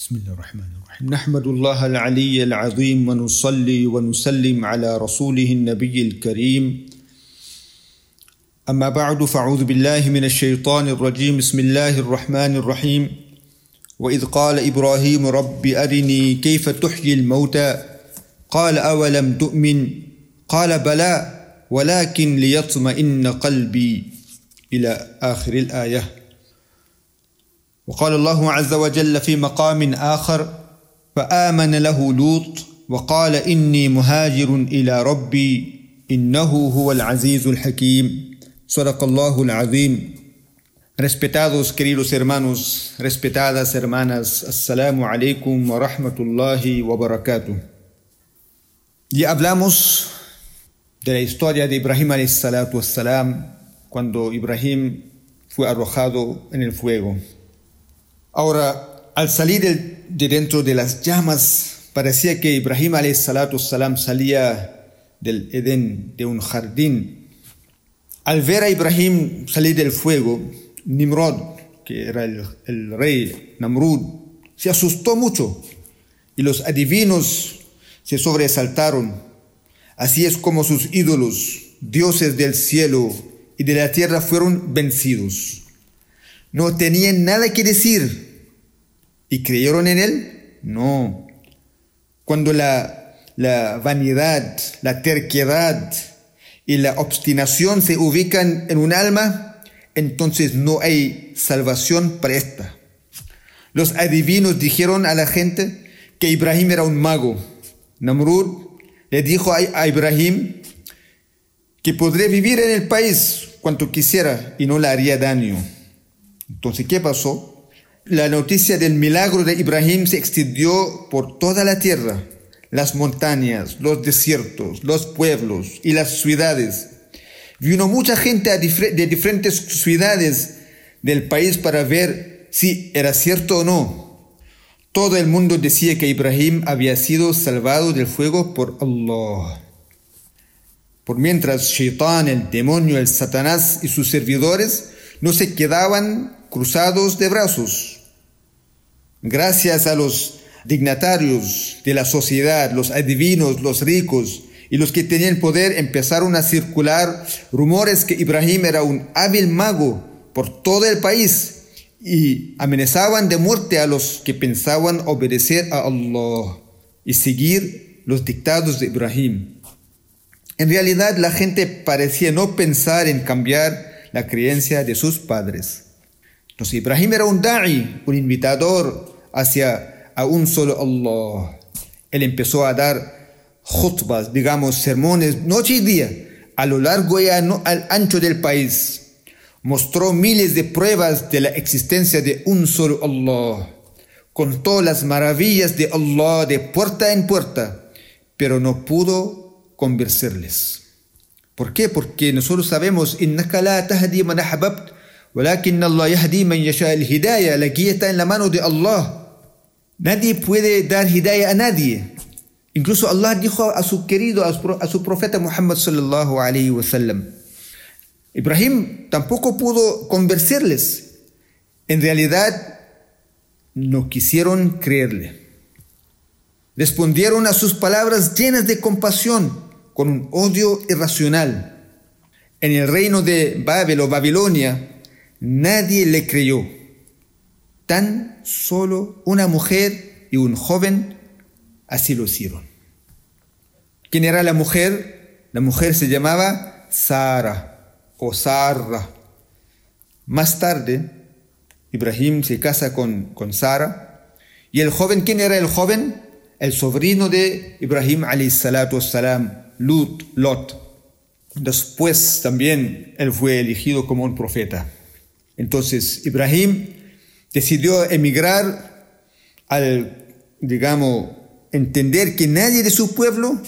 بسم الله الرحمن الرحيم. نحمد الله العلي العظيم ونصلي ونسلم على رسوله النبي الكريم. أما بعد فأعوذ بالله من الشيطان الرجيم. بسم الله الرحمن الرحيم. وإذ قال إبراهيم رب أرني كيف تحيي الموتى؟ قال أولم تؤمن؟ قال بلى ولكن ليطمئن قلبي. إلى آخر الآية. وقال الله عز وجل في مقام آخر فآمن له لوط وقال إني مهاجر إلى ربي إنه هو العزيز الحكيم صدق الله العظيم Respetados queridos hermanos, respetadas hermanas, Assalamu alaikum wa rahmatullahi wa barakatuh. Ya hablamos de la historia de Ibrahim salatu salam cuando Ibrahim fue arrojado en el fuego. Ahora, al salir de dentro de las llamas, parecía que Ibrahim salam salía del Edén, de un jardín. Al ver a Ibrahim salir del fuego, Nimrod, que era el, el rey Namrud, se asustó mucho y los adivinos se sobresaltaron. Así es como sus ídolos, dioses del cielo y de la tierra, fueron vencidos. No tenían nada que decir. ¿Y creyeron en él? No. Cuando la, la vanidad, la terquedad y la obstinación se ubican en un alma, entonces no hay salvación para esta. Los adivinos dijeron a la gente que Ibrahim era un mago. Namrud le dijo a Ibrahim que podría vivir en el país cuanto quisiera y no le haría daño. Entonces, ¿qué pasó? La noticia del milagro de Ibrahim se extendió por toda la tierra, las montañas, los desiertos, los pueblos y las ciudades. Vino mucha gente de diferentes ciudades del país para ver si era cierto o no. Todo el mundo decía que Ibrahim había sido salvado del fuego por Allah. Por mientras Shaitán, el demonio, el Satanás y sus servidores no se quedaban cruzados de brazos. Gracias a los dignatarios de la sociedad, los adivinos, los ricos y los que tenían poder, empezaron a circular rumores que Ibrahim era un hábil mago por todo el país y amenazaban de muerte a los que pensaban obedecer a Allah y seguir los dictados de Ibrahim. En realidad la gente parecía no pensar en cambiar la creencia de sus padres. Ibrahim era un da'i, un invitador hacia a un solo Allah. Él empezó a dar khutbas, digamos, sermones, noche y día, a lo largo y al ancho del país. Mostró miles de pruebas de la existencia de un solo Allah. Contó las maravillas de Allah de puerta en puerta, pero no pudo convencerles. ¿Por qué? Porque nosotros sabemos, el guía está en la mano de Allah. Nadie puede dar hidayah a nadie. Incluso Allah dijo a su querido, a su profeta Muhammad sallallahu alayhi wa sallam. Ibrahim tampoco pudo convencerles. En realidad, no quisieron creerle. Respondieron a sus palabras llenas de compasión con un odio irracional. En el reino de Babel o Babilonia, nadie le creyó. Tan solo una mujer y un joven así lo hicieron. ¿Quién era la mujer? La mujer se llamaba Sara o Sarra. Más tarde, Ibrahim se casa con, con Sara. ¿Y el joven? ¿Quién era el joven? El sobrino de Ibrahim salam, Lut, Lot. Después también él fue elegido como un profeta. Entonces Ibrahim decidió emigrar al, digamos, entender que nadie de su pueblo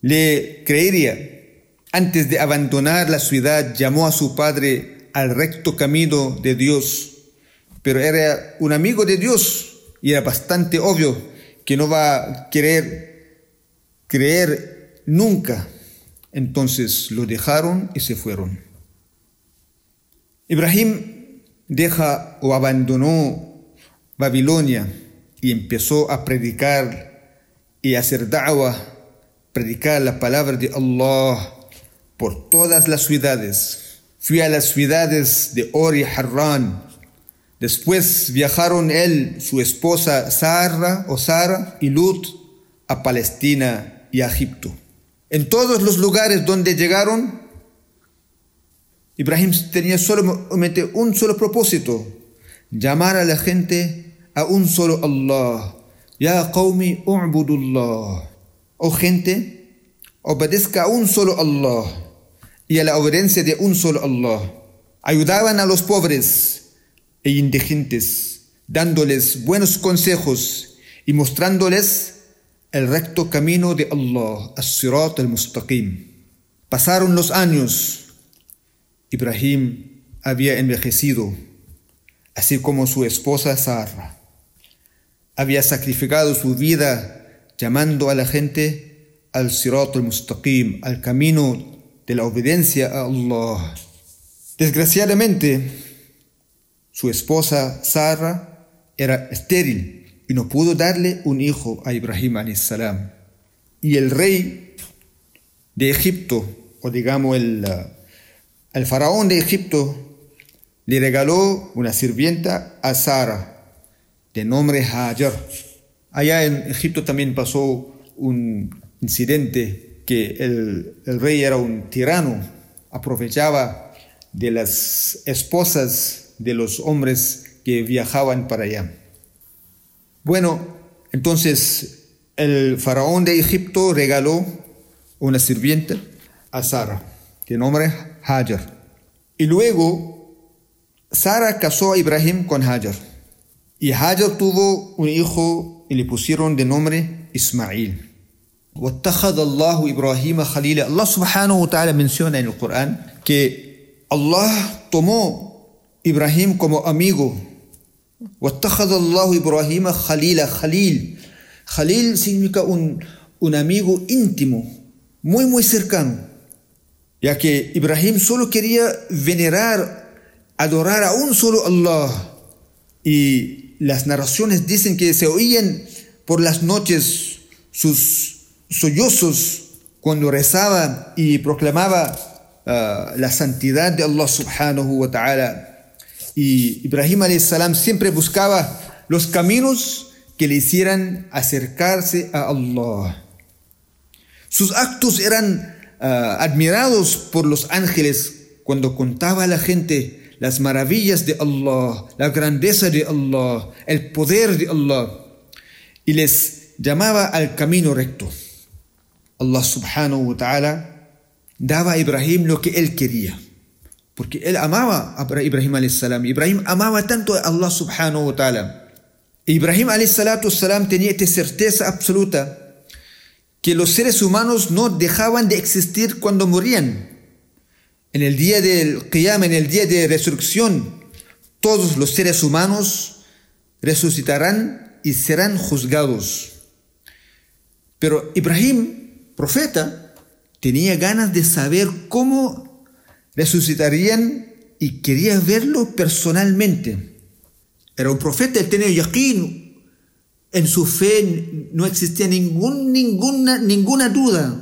le creería. Antes de abandonar la ciudad, llamó a su padre al recto camino de Dios, pero era un amigo de Dios y era bastante obvio que no va a querer creer nunca. Entonces lo dejaron y se fueron. Ibrahim deja o abandonó Babilonia y empezó a predicar y hacer da'wah, predicar la palabra de Allah por todas las ciudades. Fui a las ciudades de Ori y Harran. Después viajaron él, su esposa Sara o Sara y Lut a Palestina y a Egipto. En todos los lugares donde llegaron, Ibrahim tenía solamente un solo propósito, llamar a la gente a un solo Allah. Ya qawmi u'budullah. Oh gente, obedezca a un solo Allah y a la obediencia de un solo Allah. Ayudaban a los pobres e indigentes, dándoles buenos consejos y mostrándoles el recto camino de Allah, as-sirat al-mustaqim. Pasaron los años. Ibrahim había envejecido, así como su esposa Sara. Había sacrificado su vida llamando a la gente al sirat al-mustaqim, al camino de la obediencia a Allah. Desgraciadamente, su esposa Sara era estéril y no pudo darle un hijo a Ibrahim. Y el rey de Egipto, o digamos el, el faraón de Egipto, le regaló una sirvienta a Sara, de nombre Hajar. Allá en Egipto también pasó un incidente que el, el rey era un tirano, aprovechaba de las esposas de los hombres que viajaban para allá. Bueno, entonces el faraón de Egipto regaló una sirvienta a Sara, de nombre Hajar. Y luego Sara casó a Ibrahim con Hajar. Y Hajar tuvo un hijo y le pusieron de nombre Ismail. Allah Ibrahim Khalila. Allah subhanahu wa ta'ala menciona en el Corán que Allah tomó Ibrahim como amigo واتخذ الله إبراهيم خليلا خليل Khalil significa un, un amigo íntimo, muy muy cercano, ya que Ibrahim solo quería venerar, adorar a un solo Allah. Y las narraciones dicen que se oían por las noches sus sollozos cuando rezaba y proclamaba uh, la santidad de Allah subhanahu wa ta'ala y Ibrahim salam siempre buscaba los caminos que le hicieran acercarse a Allah. Sus actos eran ah, admirados por los ángeles cuando contaba a la gente las maravillas de Allah, la grandeza de Allah, el poder de Allah, y les llamaba al camino recto. Allah subhanahu wa ta'ala daba a Ibrahim lo que él quería. Porque él amaba a Ibrahim salam. Ibrahim amaba tanto a Allah subhanahu wa ta'ala. Ibrahim salam tenía esta certeza absoluta que los seres humanos no dejaban de existir cuando morían. En el día del Qiyam, en el día de resurrección, todos los seres humanos resucitarán y serán juzgados. Pero Ibrahim, profeta, tenía ganas de saber cómo resucitarían y quería verlo personalmente. Era un profeta, él tenía yaqeen En su fe no existía ningún, ninguna, ninguna duda.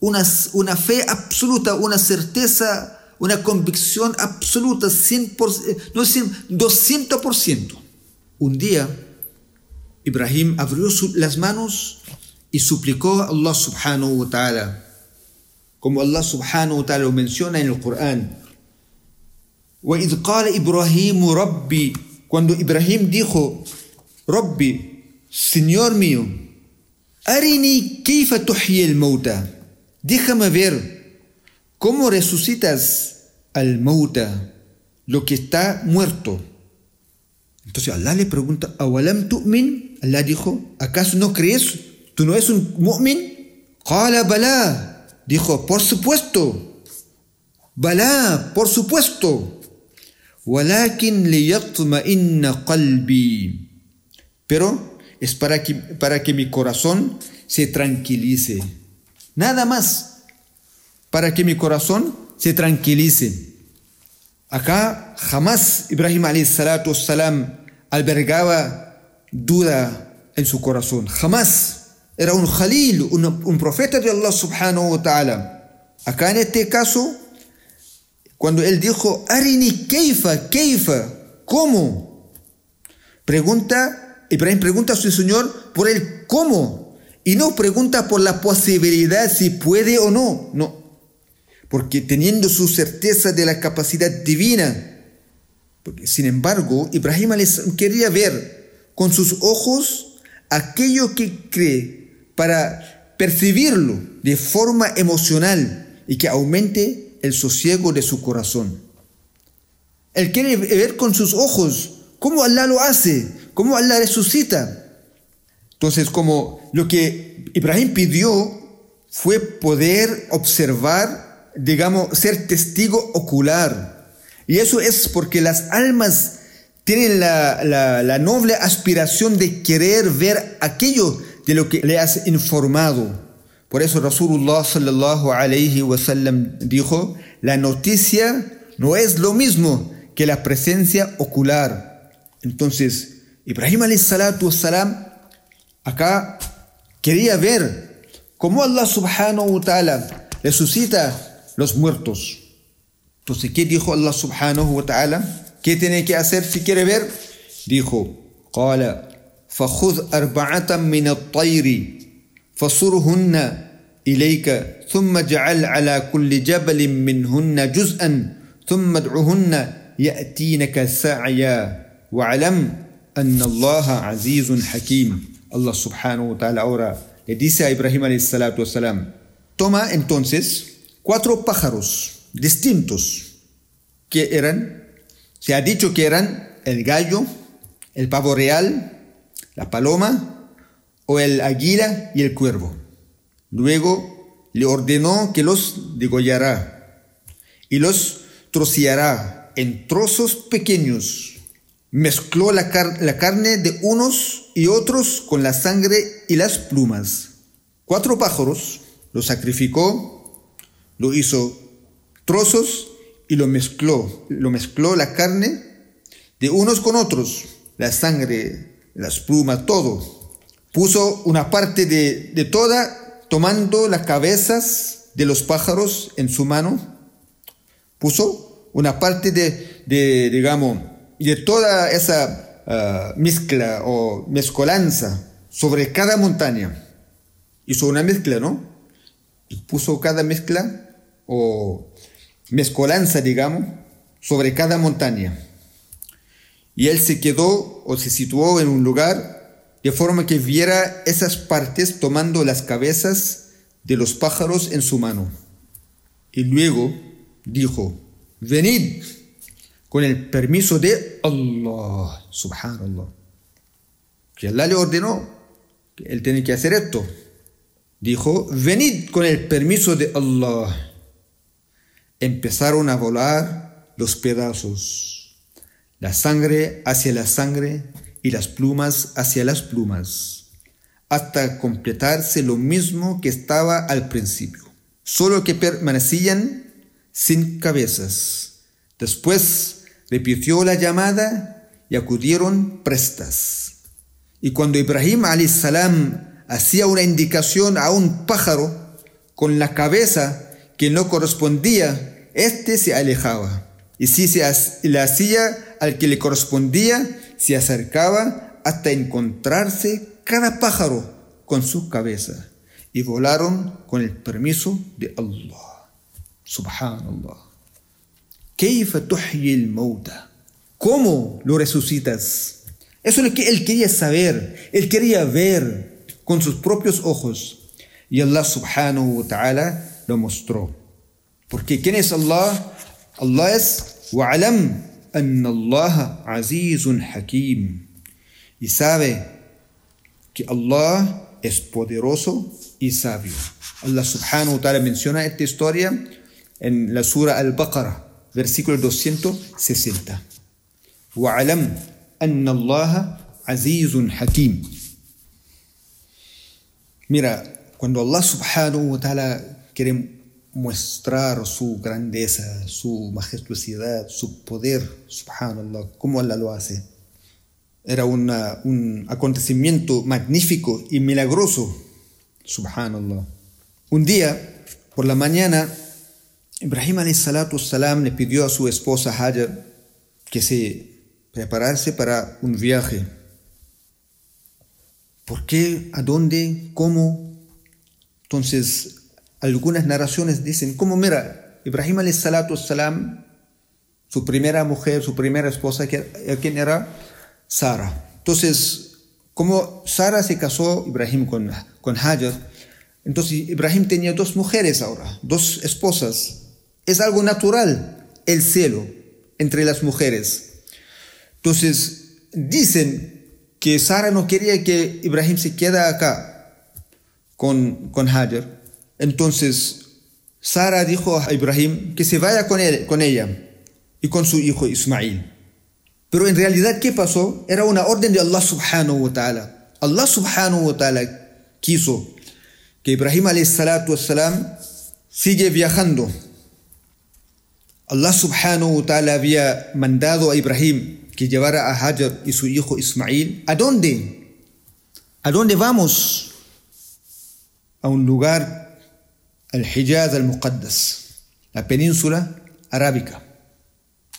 Una, una fe absoluta, una certeza, una convicción absoluta, 100%, no 100, 200%. Un día, Ibrahim abrió las manos y suplicó a Allah subhanahu wa ta'ala como Allah subhanahu wa ta'ala lo menciona en el Corán. وإذ قال إبراهيم ربي cuando Ibrahim dijo Rabbi, Señor mío, arini tuhyi el mauta. Déjame ver cómo resucitas al mauta, lo que está muerto. Entonces Allah le pregunta, ¿awalam tu'min? Allah dijo, ¿acaso no crees? ¿Tú no eres un mu'min? Qala bala. Dijo, por supuesto. Balá, por supuesto. qalbi. Pero es para que, para que mi corazón se tranquilice. Nada más. Para que mi corazón se tranquilice. Acá jamás Ibrahim salam albergaba duda en su corazón, jamás. Era un Khalil, un, un profeta de Allah subhanahu wa ta'ala. Acá en este caso, cuando él dijo, Arini keifa, keifa, ¿cómo? Pregunta, Ibrahim pregunta a su Señor por el cómo. Y no pregunta por la posibilidad si puede o no. No. Porque teniendo su certeza de la capacidad divina, porque, sin embargo, Ibrahim quería ver con sus ojos aquello que cree para percibirlo de forma emocional y que aumente el sosiego de su corazón. Él quiere ver con sus ojos cómo Allah lo hace, cómo Allah resucita. Entonces, como lo que Ibrahim pidió fue poder observar, digamos, ser testigo ocular y eso es porque las almas tienen la, noble aspiración de querer ver aquello de lo que le has informado. Por eso Rasulullah sallallahu alayhi dijo, la noticia no es lo mismo que la presencia ocular. Entonces, Ibrahim alayhi salatu salam acá quería ver cómo Allah subhanahu wa ta'ala resucita los muertos. Entonces, ¿qué dijo Allah subhanahu wa ta'ala? ¿Qué tiene que hacer si quiere ver? Dijo, قال فخذ أربعة من الطير فصرهن إليك ثم اجعل على كل جبل منهن جزءا ثم ادعهن يأتينك سعيا واعلم Allah subhanahu wa ta'ala ahora le dice a Ibrahim salam, toma entonces cuatro pájaros distintos que eran, se ha dicho que eran el gallo, el pavo real, la paloma o el águila y el cuervo. Luego le ordenó que los degollará y los troceará en trozos pequeños Mezcló la, la carne de unos y otros con la sangre y las plumas. Cuatro pájaros los sacrificó, lo hizo trozos y lo mezcló. Lo mezcló la carne de unos con otros, la sangre, las plumas, todo. Puso una parte de, de toda, tomando las cabezas de los pájaros en su mano. Puso una parte de, de digamos, de toda esa ah, mezcla o mezcolanza sobre cada montaña. Hizo una mezcla, ¿no? Y puso cada mezcla o mezcolanza, digamos, sobre cada montaña. Y él se quedó o se situó en un lugar de forma que viera esas partes tomando las cabezas de los pájaros en su mano. Y luego dijo, venid con el permiso de Allah, subhanallah. Que Allah le ordenó que él tiene que hacer esto. Dijo, venid con el permiso de Allah empezaron a volar los pedazos, la sangre hacia la sangre y las plumas hacia las plumas, hasta completarse lo mismo que estaba al principio, solo que permanecían sin cabezas. Después repitió la llamada y acudieron prestas. Y cuando Ibrahim salam hacía una indicación a un pájaro con la cabeza que no correspondía este se alejaba, y si se le hacía al que le correspondía, se acercaba hasta encontrarse cada pájaro con su cabeza, y volaron con el permiso de Allah. Subhanallah. ¿Cómo lo resucitas? Eso es lo que él quería saber, él quería ver con sus propios ojos. Y Allah subhanahu wa ta'ala lo mostró. Porque ¿quién es Allah? Allah es wa'alam anna Allah azizun hakim. Y sabe que Allah es poderoso y sabio. Allah subhanahu wa ta'ala menciona esta historia en la sura Al-Baqarah versículo 260. وَعَلَمْ أَنَّ اللَّهَ عَزِيزٌ حَكِيمٌ Mira, cuando Allah subhanahu wa ta'ala quiere mostrar su grandeza, su majestuosidad, su poder, subhanallah, cómo Allah lo hace. era un acontecimiento magnífico y milagroso. Subhanallah. Un día, por la mañana, Ibrahim salam le pidió a su esposa Hajar que se preparase para un viaje. ¿Por qué? ¿A dónde? ¿Cómo? Entonces, algunas narraciones dicen, ¿cómo mira? Ibrahim salam, su primera mujer, su primera esposa, ¿quién era? Sara. Entonces, como Sara se casó, Ibrahim con, con Hajar, entonces Ibrahim tenía dos mujeres ahora, dos esposas. Es algo natural el celo entre las mujeres. Entonces, dicen que Sara no quería que Ibrahim se quede acá con, con Hajar. Entonces, Sara dijo a Ibrahim que se vaya con, él, con ella y con su hijo Ismail. Pero en realidad, ¿qué pasó? Era una orden de Allah subhanahu wa ta'ala. Allah subhanahu wa ta'ala quiso que Ibrahim salatu salam sigue viajando. Allah subhanahu wa ta'ala había mandado a Ibrahim que llevara a Hajar y su hijo Ismail. ¿A dónde? ¿A dónde vamos? A un lugar, al Hijaz al-Muqaddas, la península arábica.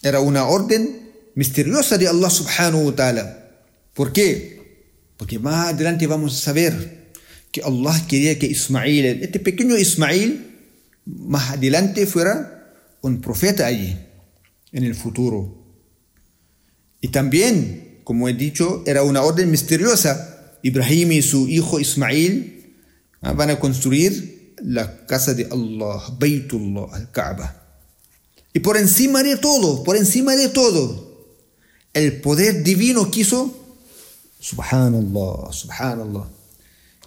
Era una orden misteriosa de Allah subhanahu wa ta'ala. ¿Por qué? Porque más adelante vamos a saber que Allah quería que Ismail, este pequeño Ismail, más adelante fuera un profeta allí, en el futuro. Y también, como he dicho, era una orden misteriosa. Ibrahim y su hijo Ismail ah, van a construir la casa de Allah, Baytullah, al-Kaaba. Y por encima de todo, por encima de todo, el poder divino quiso, subhanallah, subhanallah,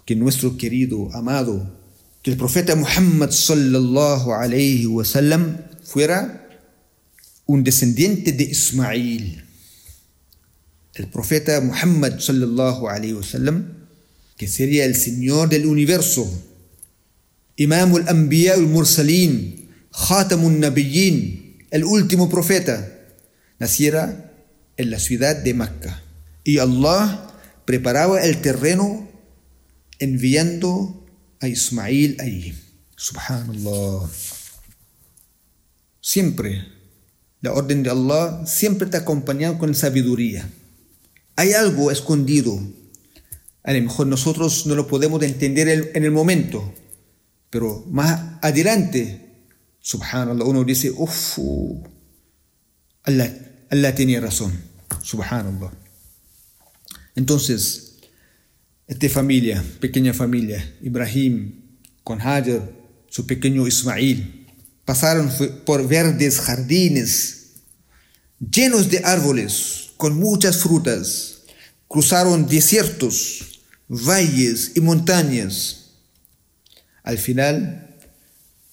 que nuestro querido, amado, que el profeta Muhammad sallallahu alayhi wa sallam fuera un descendiente de Ismail. El profeta Muhammad sallallahu alayhi wa sallam, que sería el Señor del universo, Imam al-Anbiya al-Mursalin, Khatamun Nabiyyin, el último profeta, naciera en la ciudad de Mecca. Y Allah preparaba el terreno enviando a Ismail allí. Subhanallah. Siempre, la orden de Allah siempre está acompañada con sabiduría. Hay algo escondido. A lo mejor nosotros no lo podemos entender en el momento, pero más adelante, subhanallah, uno dice, uff, Allah Allah tenía razón. Subhanallah. Entonces, esta familia, pequeña familia, Ibrahim con Hajar, su pequeño Ismail, pasaron por verdes jardines llenos de árboles con muchas frutas, cruzaron desiertos, valles y montañas. Al final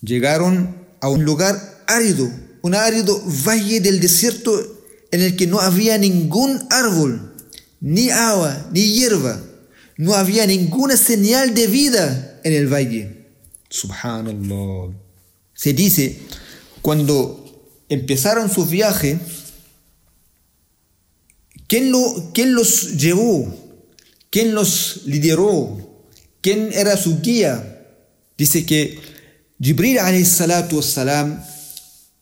llegaron a un lugar árido, un árido valle del desierto en el que no había ningún árbol, ni agua, ni hierba. No había ninguna señal de vida en el valle. Subhanallah. Se dice, cuando empezaron su viaje, ¿quién, lo, quién los llevó? ¿Quién los lideró? ¿Quién era su guía? Dice que Jibril salatu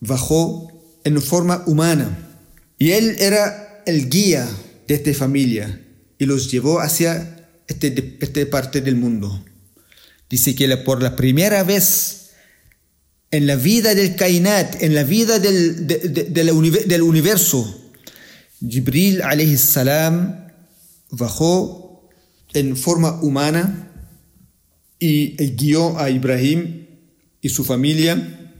bajó en forma humana y él era el guía de esta familia y los llevó hacia este, esta parte del mundo. Dice que por la primera vez en la vida del Kainat, en la vida del, del universo, Jibril alayhi salam bajó en forma humana y guió a Ibrahim y su familia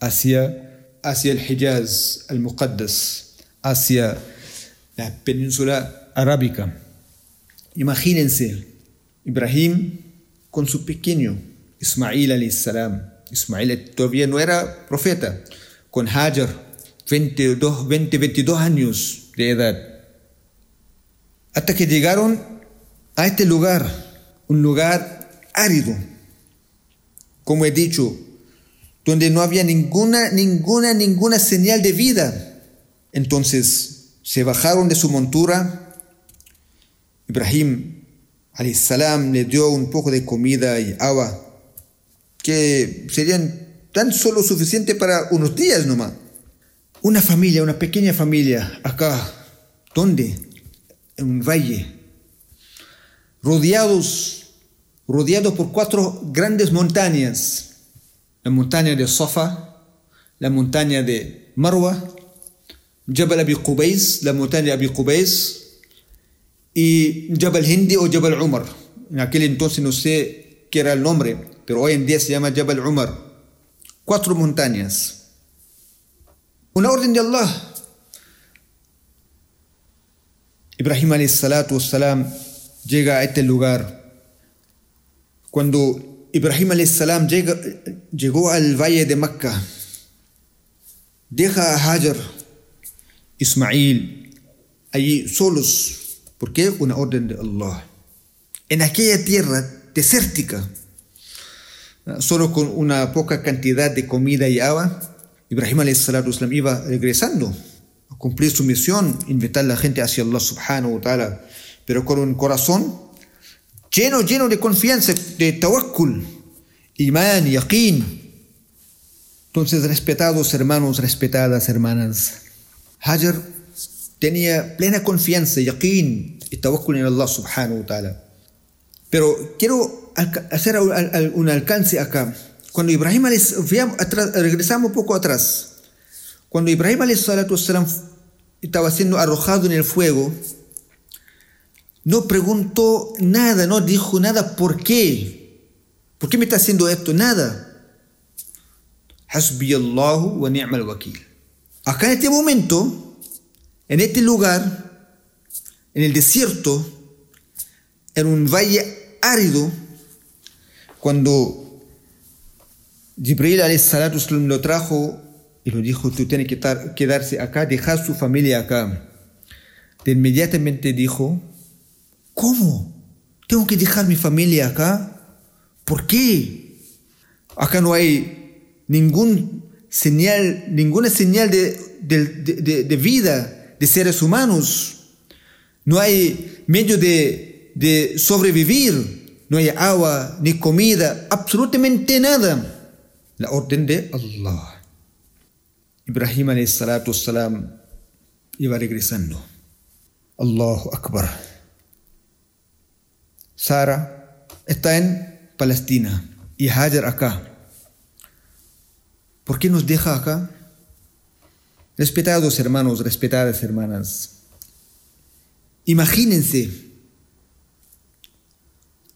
hacia, hacia el Hijaz, al-Muqaddas hacia la península arábica. Imagínense, Ibrahim con su pequeño Ismail salam. Ismail todavía no era profeta, con Hajar, 22, 20, 22 años de edad. Hasta que llegaron a este lugar, un lugar árido, como he dicho, donde no había ninguna, ninguna, ninguna señal de vida. Entonces se bajaron de su montura Ibrahim salam le dio un poco de comida y agua que serían tan solo suficiente para unos días nomás. Una familia, una pequeña familia acá, ¿dónde? En un valle, rodeados, rodeados por cuatro grandes montañas. La montaña de Safa, la montaña de Marwa, Jabal Abi Qubais, la montaña de Abi Qubais, y Jabal Hindi o Jabal Umar. En aquel entonces no sé qué era el nombre, pero hoy en día se llama Jabal Umar. Cuatro montañas. Una orden de Allah. Ibrahim salam llega a este lugar. Cuando Ibrahim salam llega, llegó al valle de Mecca, deja a Hajar, Ismail, allí solos ¿Por qué? Una orden de Allah. En aquella tierra desértica, solo con una poca cantidad de comida y agua, Ibrahim islam iba regresando a cumplir su misión, invitar a la gente hacia Allah subhanahu wa ta'ala, pero con un corazón lleno, lleno de confianza, de tawakkul, iman, yaqeen. Entonces, respetados hermanos, respetadas hermanas, Hajar tenía plena confianza, yaqeen y tawakkul en Allah subhanahu wa ta'ala. Pero quiero hacer un alcance acá. Cuando Ibrahim regresamos un poco atrás. Cuando Ibrahim estaba siendo arrojado en el fuego, no preguntó nada, no dijo nada por qué. ¿Por qué me está haciendo esto? Nada. Hasbi Allahu wa ni'mal wakil. Acá en este momento, en este lugar, en el desierto, en un valle árido, cuando Jibril lo trajo y lo dijo, tú tienes que quedarse acá, dejar su familia acá. De inmediatamente dijo, ¿cómo? ¿Tengo que dejar mi familia acá? ¿Por qué? Acá no hay ningún señal, ninguna señal de, de vida de seres humanos. No hay medio de, de sobrevivir. No hay agua ni comida, absolutamente nada. La orden de Allah. Ibrahim salam iba regresando. Allahu Akbar. Sara está en Palestina y Hajar acá. ¿Por qué nos deja acá? Respetados hermanos, respetadas hermanas, imagínense,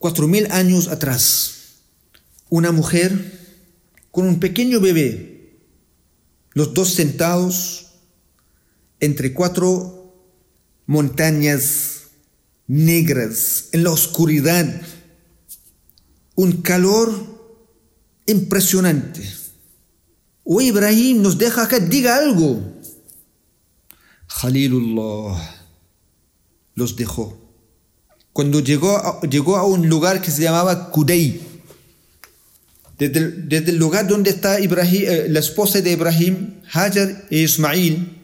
cuatro mil años atrás, una mujer con un pequeño bebé, los dos sentados entre cuatro montañas negras en la oscuridad, un calor impresionante. O Ibrahim nos deja acá, diga algo. Khalilullah los dejó. Cuando llegó a, llegó a un lugar que se llamaba Kudei, desde el, lugar donde está eh, la esposa de Ibrahim, Hajar e Ismail,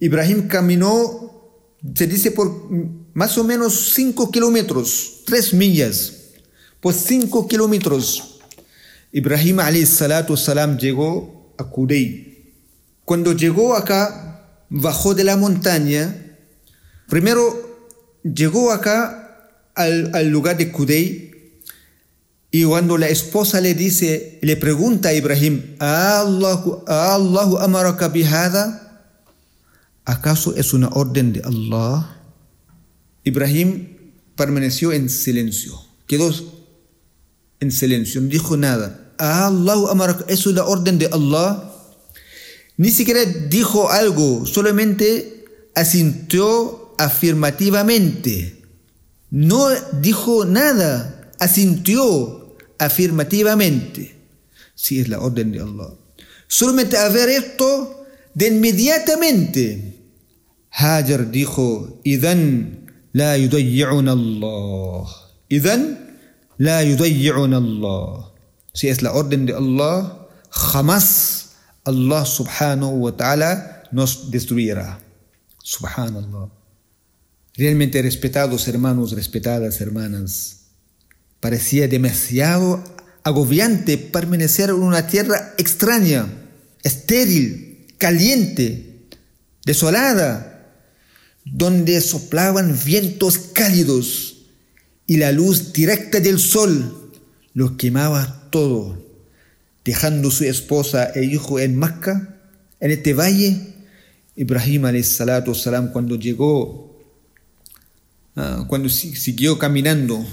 Ibrahim caminó, se dice, por más o menos 5 kilómetros, 3 millas, por 5 kilómetros. Ibrahim salam llegó a Kudei. Cuando llegó acá, bajó de la montaña, primero llegó acá al, lugar de Kudei, y cuando la esposa le dice, le pregunta a Ibrahim, ¿Allahu, Allahu amaraka bihada? ¿Acaso es una orden de Allah? Ibrahim permaneció en silencio, quedó en silencio, no dijo nada. Allahu amaraka, ¿es una orden de Allah? Ni siquiera dijo algo, solamente asintió afirmativamente. No dijo nada, asintió afirmativamente. Sí, es la orden de Allah. Solamente a ver esto, de inmediatamente, Hajar dijo, Idan la yudayyi'un Allah. Idan la yudayyi'un Allah. Si es la orden de Allah, jamás Allah subhanahu wa ta'ala nos destruirá. Subhanallah. Realmente respetados hermanos, respetadas hermanas, parecía demasiado agobiante permanecer en una tierra extraña, estéril, caliente, desolada, donde soplaban vientos cálidos y la luz directa del sol lo quemaba todo, dejando su esposa e hijo en Macca, en este valle. Ibrahim salam cuando llegó, ah, cuando siguió caminando,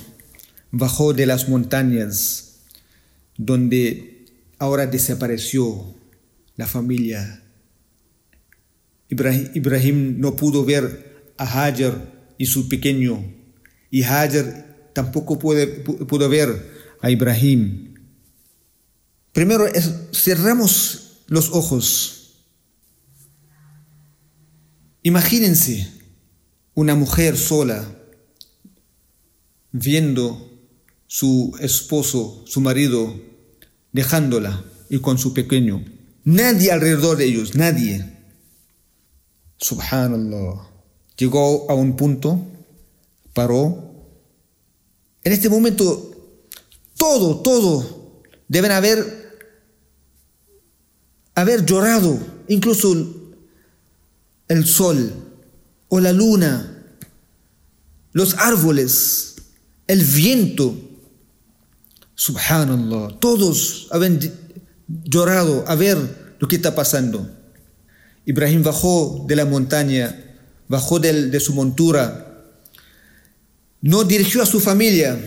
bajó de las montañas donde ahora desapareció la familia. Ibrahim, no pudo ver a Hajar y su pequeño, y Hajar tampoco pudo ver a Ibrahim. Primero cerramos los ojos. Imagínense una mujer sola viendo su esposo, su marido, dejándola y con su pequeño. Nadie alrededor de ellos, nadie. Subhanallah. Llegó a un punto, paró. En este momento todo, todo deben haber, haber llorado, incluso el sol o la luna, los árboles, el viento. Subhanallah, todos habían llorado a ver lo que está pasando. Ibrahim bajó de la montaña, bajó de, de su montura, no dirigió a su familia,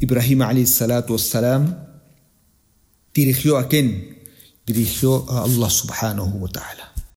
Ibrahim alayhi salatu wassalam dirigió a quién? Dirigió a Allah subhanahu wa ta'ala.